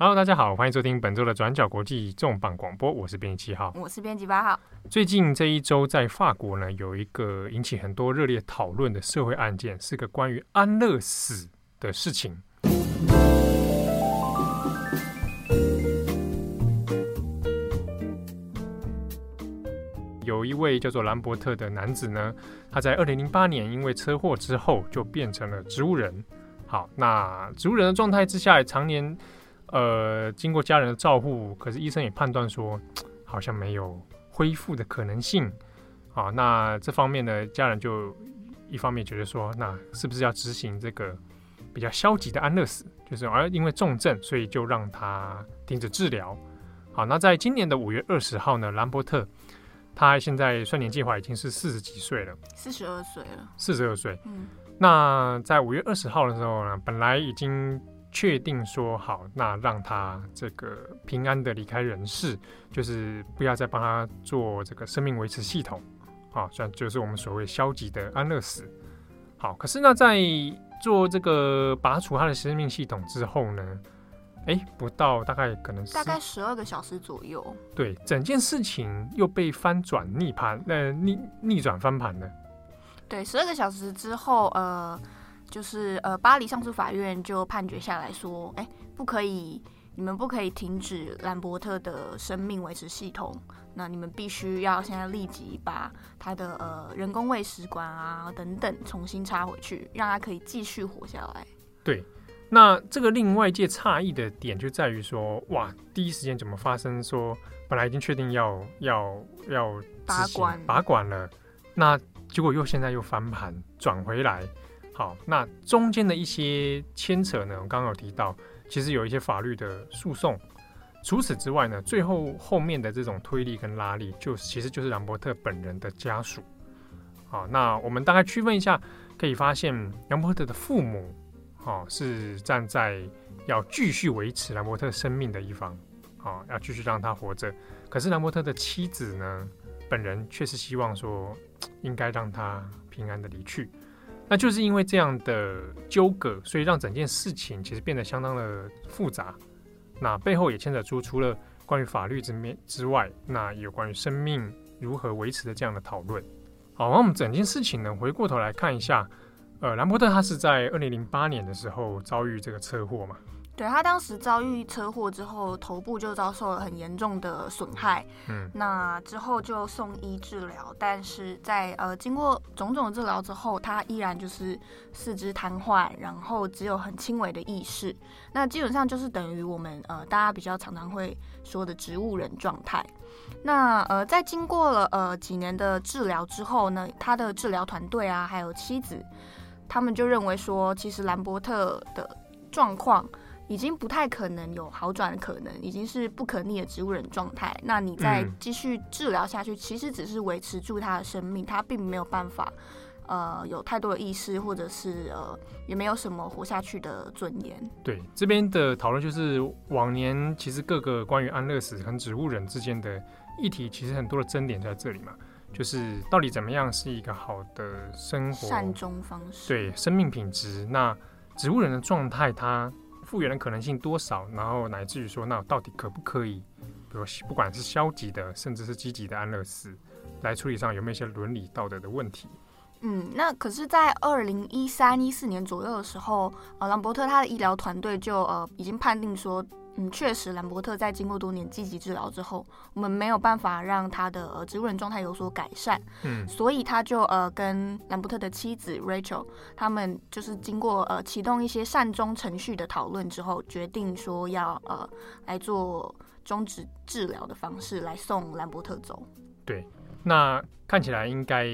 Hello，大家好，欢迎收听本周的转角国际重磅广播，我是编辑七号，我是编辑八号。最近这一周在法国呢，有一个引起很多热烈讨论的社会案件，是个关于安乐死的事情。有一位叫做兰伯特的男子呢，他在二零零八年因为车祸之后就变成了植物人。好，那植物人的状态之下，常年呃经过家人的照护，可是医生也判断说好像没有恢复的可能性。啊，那这方面呢，家人就一方面觉得说，那是不是要执行这个比较消极的安乐死？就是而因为重症，所以就让他停止治疗。好，那在今年的五月二十号呢，兰伯特。他现在算年计划已经是四十几岁了，四十二岁了，四十二岁。嗯，那在五月二十号的时候呢，本来已经确定说好，那让他这个平安的离开人世，就是不要再帮他做这个生命维持系统，啊，算就是我们所谓消极的安乐死。好，可是呢，在做这个拔除他的生命系统之后呢，哎，不到大概可能大概十二个小时左右。对，整件事情又被翻转逆盘，呃，逆逆转翻盘了。对，十二个小时之后，呃，就是呃，巴黎上诉法院就判决下来说，哎，不可以，你们不可以停止兰伯特的生命维持系统，那你们必须要现在立即把他的呃人工喂食管啊等等重新插回去，让他可以继续活下来。对。那这个令外界诧异的点就在于说，哇，第一时间怎么发生？说本来已经确定要要要拔管拔管了，那结果又现在又翻盘转回来。好，那中间的一些牵扯呢，我刚刚有提到，其实有一些法律的诉讼。除此之外呢，最后后面的这种推力跟拉力，就其实就是兰伯特本人的家属。好，那我们大概区分一下，可以发现兰伯特的父母。哦，是站在要继续维持兰伯特生命的一方，哦，要继续让他活着。可是兰伯特的妻子呢，本人却是希望说，应该让他平安的离去。那就是因为这样的纠葛，所以让整件事情其实变得相当的复杂。那背后也牵扯出除了关于法律之面之外，那有关于生命如何维持的这样的讨论。好，那我们整件事情呢，回过头来看一下。呃，兰伯特他是在二零零八年的时候遭遇这个车祸嘛？对，他当时遭遇车祸之后，头部就遭受了很严重的损害。嗯，那之后就送医治疗，但是在呃经过种种治疗之后，他依然就是四肢瘫痪，然后只有很轻微的意识。那基本上就是等于我们呃大家比较常常会说的植物人状态。那呃在经过了呃几年的治疗之后呢，他的治疗团队啊，还有妻子。他们就认为说，其实兰伯特的状况已经不太可能有好转的可能，已经是不可逆的植物人状态。那你再继续治疗下去，其实只是维持住他的生命，他并没有办法，呃，有太多的意识，或者是呃，也没有什么活下去的尊严。对，这边的讨论就是往年其实各个关于安乐死跟植物人之间的议题，其实很多的争点在这里嘛。就是到底怎么样是一个好的生活善终方式？对，生命品质。那植物人的状态，它复原的可能性多少？然后乃至于说，那到底可不可以，比如不管是消极的，甚至是积极的安乐死，来处理上有没有一些伦理道德的问题？嗯，那可是，在二零一三一四年左右的时候，呃，兰伯特他的医疗团队就呃已经判定说。嗯，确实，兰伯特在经过多年积极治疗之后，我们没有办法让他的呃植物人状态有所改善。嗯，所以他就呃跟兰伯特的妻子 Rachel 他们就是经过呃启动一些善终程序的讨论之后，决定说要呃来做终止治疗的方式来送兰伯特走。对，那看起来应该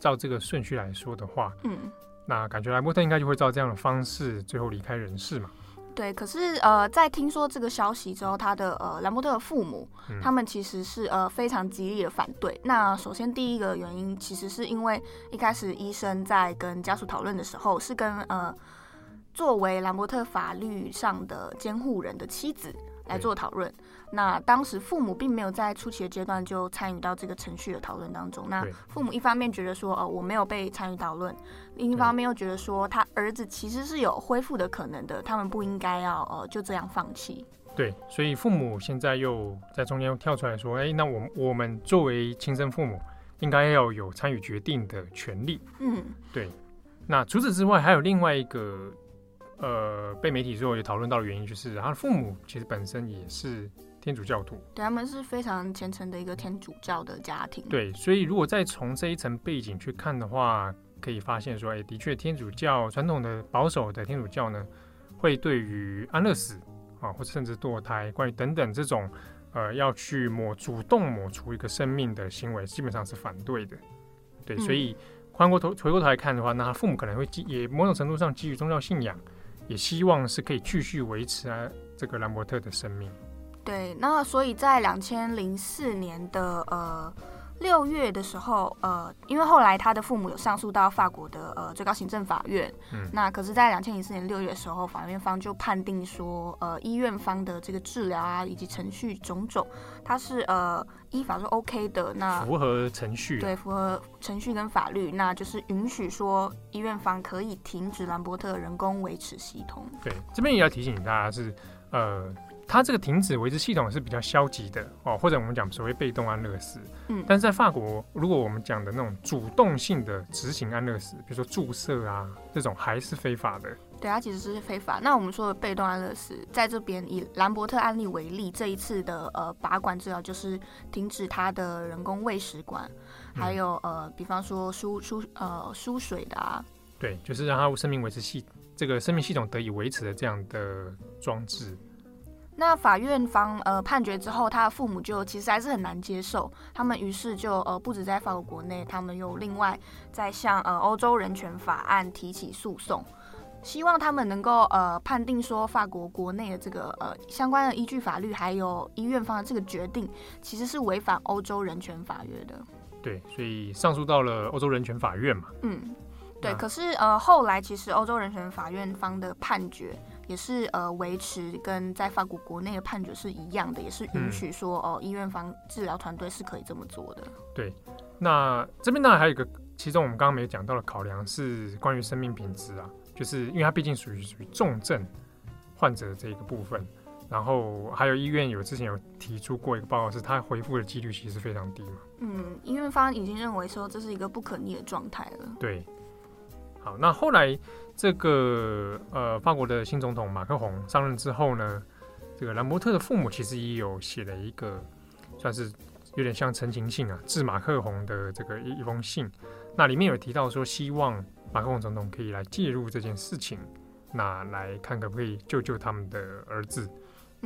照这个顺序来说的话，嗯，那感觉兰伯特应该就会照这样的方式最后离开人世嘛。对，可是呃，在听说这个消息之后，他的呃兰伯特的父母，嗯、他们其实是呃非常极力的反对。那首先第一个原因，其实是因为一开始医生在跟家属讨论的时候，是跟呃作为兰伯特法律上的监护人的妻子来做讨论。那当时父母并没有在初期的阶段就参与到这个程序的讨论当中。那父母一方面觉得说，呃，我没有被参与讨论；另一方面又觉得说，他儿子其实是有恢复的可能的，他们不应该要呃就这样放弃。对，所以父母现在又在中间又跳出来说，哎，那我们我们作为亲生父母，应该要有参与决定的权利。嗯，对。那除此之外，还有另外一个呃被媒体说也讨论到的原因，就是他的父母其实本身也是。天主教徒，对，他们是非常虔诚的一个天主教的家庭。对，所以如果再从这一层背景去看的话，可以发现说，哎，的确，天主教传统的保守的天主教呢，会对于安乐死啊，或者甚至堕胎，关于等等这种呃要去抹主动抹除一个生命的行为，基本上是反对的。对，所以换过头回过头来看的话，那他父母可能会基也某种程度上基于宗教信仰，也希望是可以继续维持啊这个兰伯特的生命。对，那所以在两千零四年的呃六月的时候，呃，因为后来他的父母有上诉到法国的呃最高行政法院，嗯，那可是，在两千零四年六月的时候，法院方就判定说，呃，医院方的这个治疗啊以及程序种种，它是呃依法是 OK 的，那符合程序，对，符合程序跟法律，那就是允许说医院方可以停止兰伯特人工维持系统。对，这边也要提醒大家是呃。它这个停止维持系统是比较消极的哦，或者我们讲所谓被动安乐死。嗯，但是在法国，如果我们讲的那种主动性的执行安乐死，比如说注射啊这种，还是非法的。对，它其实是非法。那我们说的被动安乐死，在这边以兰伯特案例为例，这一次的呃拔管治疗就是停止他的人工喂食管，还有呃，比方说输输呃输水的啊。对，就是让他生命维持系这个生命系统得以维持的这样的装置。那法院方呃判决之后，他的父母就其实还是很难接受，他们于是就呃不止在法国国内，他们又另外在向呃欧洲人权法案提起诉讼，希望他们能够呃判定说法国国内的这个呃相关的依据法律，还有医院方的这个决定，其实是违反欧洲人权法约的。对，所以上诉到了欧洲人权法院嘛。嗯，对。可是呃后来其实欧洲人权法院方的判决。也是呃维持跟在法国国内的判决是一样的，也是允许说哦、医院方治疗团队是可以这么做的。对，那这边当然还有一个，其中我们刚刚没讲到的考量是关于生命品质啊，就是因为它毕竟属于属于重症患者的这一个部分，然后还有医院有之前有提出过一个报告，是他恢复的几率其实非常低嘛。嗯，医院方已经认为说这是一个不可逆的状态了。对。好，那后来这个呃，法国的新总统马克宏上任之后呢，这个兰伯特的父母其实也有写了一个，算是有点像陈情信啊，致马克宏的这个一一封信。那里面有提到说，希望马克宏总统可以来介入这件事情，那来看可不可以救救他们的儿子。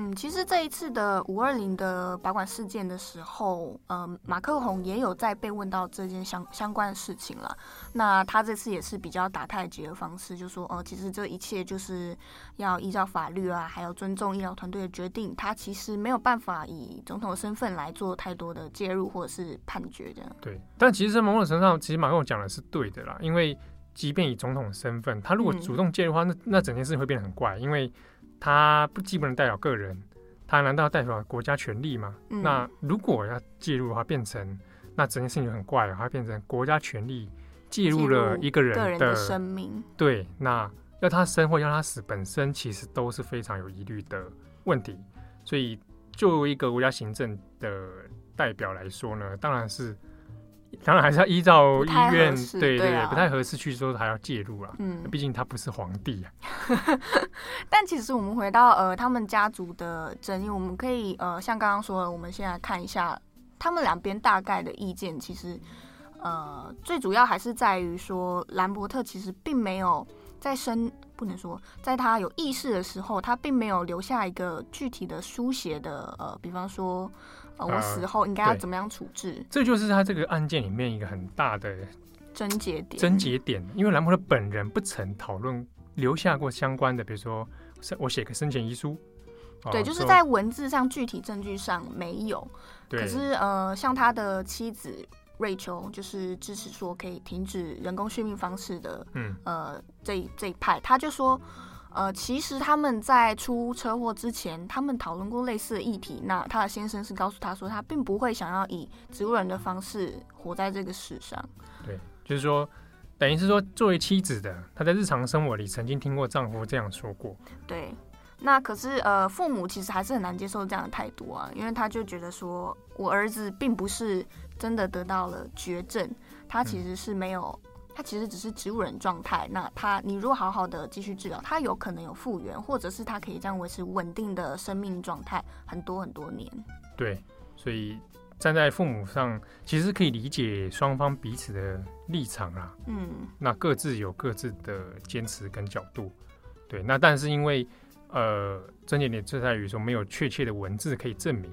嗯，其实这一次的五二零的拔管事件的时候，呃，马克宏也有在被问到这件相相关的事情了。那他这次也是比较打太极的方式，就说哦、呃，其实这一切就是要依照法律啊，还有尊重医疗团队的决定。他其实没有办法以总统的身份来做太多的介入或者是判决这样。对，但其实某种程度上，其实马克宏讲的是对的啦，因为即便以总统的身份，他如果主动介入的话，那那整件事情会变得很怪，因为。他不既不能代表个人，他难道要代表国家权力吗？嗯、那如果要介入的话，变成那整件事情就很怪了，它变成国家权力介入了一个人的生命。对，那要他生或要他死，本身其实都是非常有疑虑的问题。所以，作为一个国家行政的代表来说呢，当然是。当然还是要依照医院，对对对，不太合适去说还要介入啊。嗯，毕竟他不是皇帝啊。但其实我们回到呃他们家族的争议，我们可以呃像刚刚说的，我们先来看一下他们两边大概的意见。其实呃最主要还是在于说兰伯特其实并没有在生，不能说在他有意识的时候，他并没有留下一个具体的书写的呃，比方说。呃，我死后应该要怎么样处置？这就是他这个案件里面一个很大的症结点。症结点，因为兰伯特本人不曾讨论留下过相关的，比如说我写个生前遗书。对，就是在文字上具体证据上没有。可是呃，像他的妻子瑞秋，就是支持说可以停止人工续命方式的，嗯，呃，这一这一派，他就说。呃，其实他们在出车祸之前，他们讨论过类似的议题。那他的先生是告诉他说，他并不会想要以植物人的方式活在这个世上。对，就是说，等于是说，作为妻子的，她在日常生活里曾经听过丈夫这样说过。对，那可是呃，父母其实还是很难接受这样的态度啊，因为他就觉得说，我儿子并不是真的得到了绝症，他其实是没有。嗯他其实只是植物人状态，那他你如果好好的继续治疗，他有可能有复原，或者是他可以这样维持稳定的生命状态很多很多年。对，所以站在父母上，其实可以理解双方彼此的立场啊。嗯，那各自有各自的坚持跟角度。对，那但是因为呃，症结点就在于说没有确切的文字可以证明。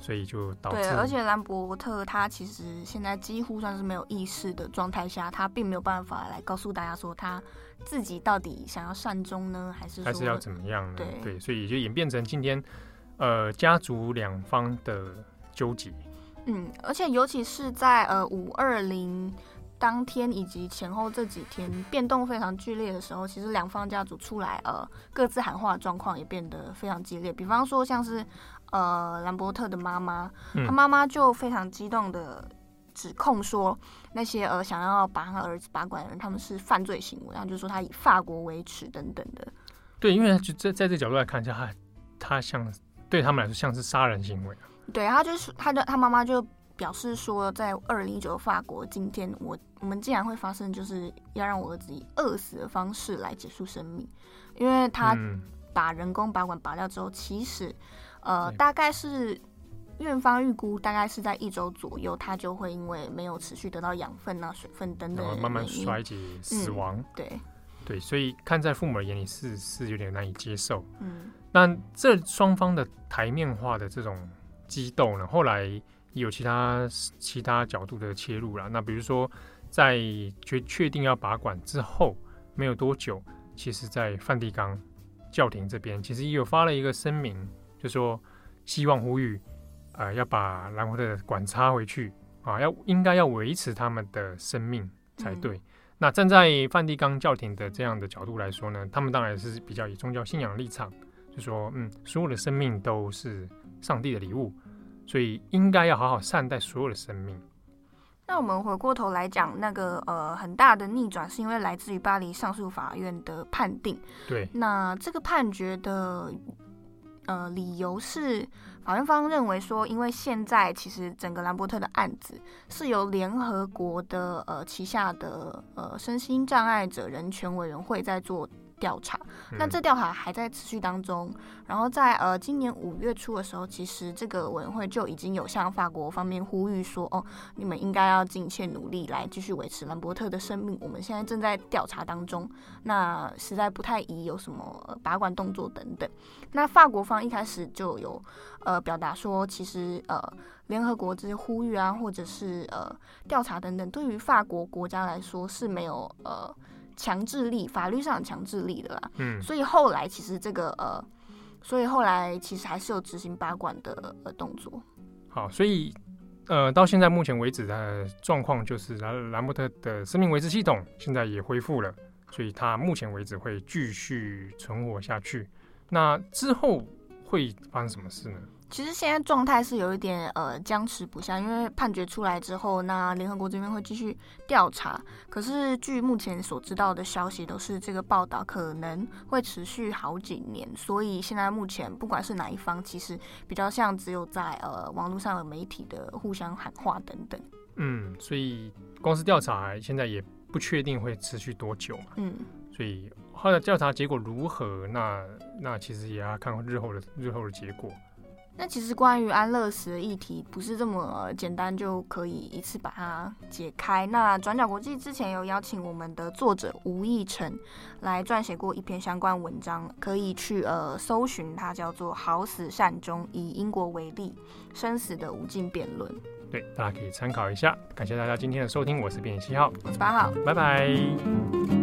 所以就导致对，而且兰伯特他其实现在几乎算是没有意识的状态下，他并没有办法来告诉大家说他自己到底想要善终呢，还是还是要怎么样呢？对对，所以就演变成今天呃家族两方的纠结。嗯，而且尤其是在呃五二零当天以及前后这几天变动非常剧烈的时候，其实两方家族出来呃各自喊话的状况也变得非常激烈。比方说像是。呃，兰伯特的妈妈，他妈妈就非常激动的指控说，那些呃想要把他儿子拔管的人，他们是犯罪行为，然后就说他以法国为耻等等的。对，因为就在在这个角度来看一下，他他像对他们来说像是杀人行为。对，他就是他的他妈妈就表示说，在二零一九法国今天，我我们竟然会发生，就是要让我儿子以饿死的方式来结束生命，因为他把人工拔管拔掉之后，其实。呃，大概是院方预估，大概是在一周左右，它就会因为没有持续得到养分啊、水分等等，慢慢衰竭死亡。嗯、对对，所以看在父母的眼里是是有点难以接受。嗯，那这双方的台面化的这种激斗呢，后来有其他其他角度的切入了。那比如说，在决确定要拔管之后没有多久，其实，在梵蒂冈教廷这边，其实也有发了一个声明。就说希望呼吁，呃，要把兰伯特的管插回去啊，要应该要维持他们的生命才对。嗯、那站在梵蒂冈教廷的这样的角度来说呢，他们当然是比较以宗教信仰立场，就说嗯，所有的生命都是上帝的礼物，所以应该要好好善待所有的生命。那我们回过头来讲，那个呃很大的逆转是因为来自于巴黎上诉法院的判定。对，那这个判决的。呃，理由是法院方认为说，因为现在其实整个兰伯特的案子是由联合国的呃旗下的呃身心障碍者人权委员会在做。调查，那这调查还在持续当中。然后在呃今年五月初的时候，其实这个委员会就已经有向法国方面呼吁说，哦，你们应该要尽一切努力来继续维持兰伯特的生命。我们现在正在调查当中，那实在不太宜有什么拔管动作等等。那法国方一开始就有呃表达说，其实呃联合国这些呼吁啊，或者是呃调查等等，对于法国国家来说是没有呃。强制力，法律上强制力的啦，嗯，所以后来其实这个呃，所以后来其实还是有执行拔管的呃动作。好，所以呃，到现在目前为止的状况就是兰兰伯特的生命维持系统现在也恢复了，所以他目前为止会继续存活下去。那之后会发生什么事呢？其实现在状态是有一点呃僵持不下，因为判决出来之后，那联合国这边会继续调查。可是据目前所知道的消息，都是这个报道可能会持续好几年。所以现在目前不管是哪一方，其实比较像只有在呃网络上的媒体的互相喊话等等。嗯，所以公司调查现在也不确定会持续多久嘛。嗯，所以后来调查结果如何，那那其实也要看日后的日后的结果。那其实关于安乐死的议题，不是这么简单就可以一次把它解开。那转角国际之前有邀请我们的作者吴义成来撰写过一篇相关文章，可以去呃搜寻，它叫做《好死善终：以英国为例，生死的无尽辩论》。对，大家可以参考一下。感谢大家今天的收听，我是编辑七号，我是八号，拜拜。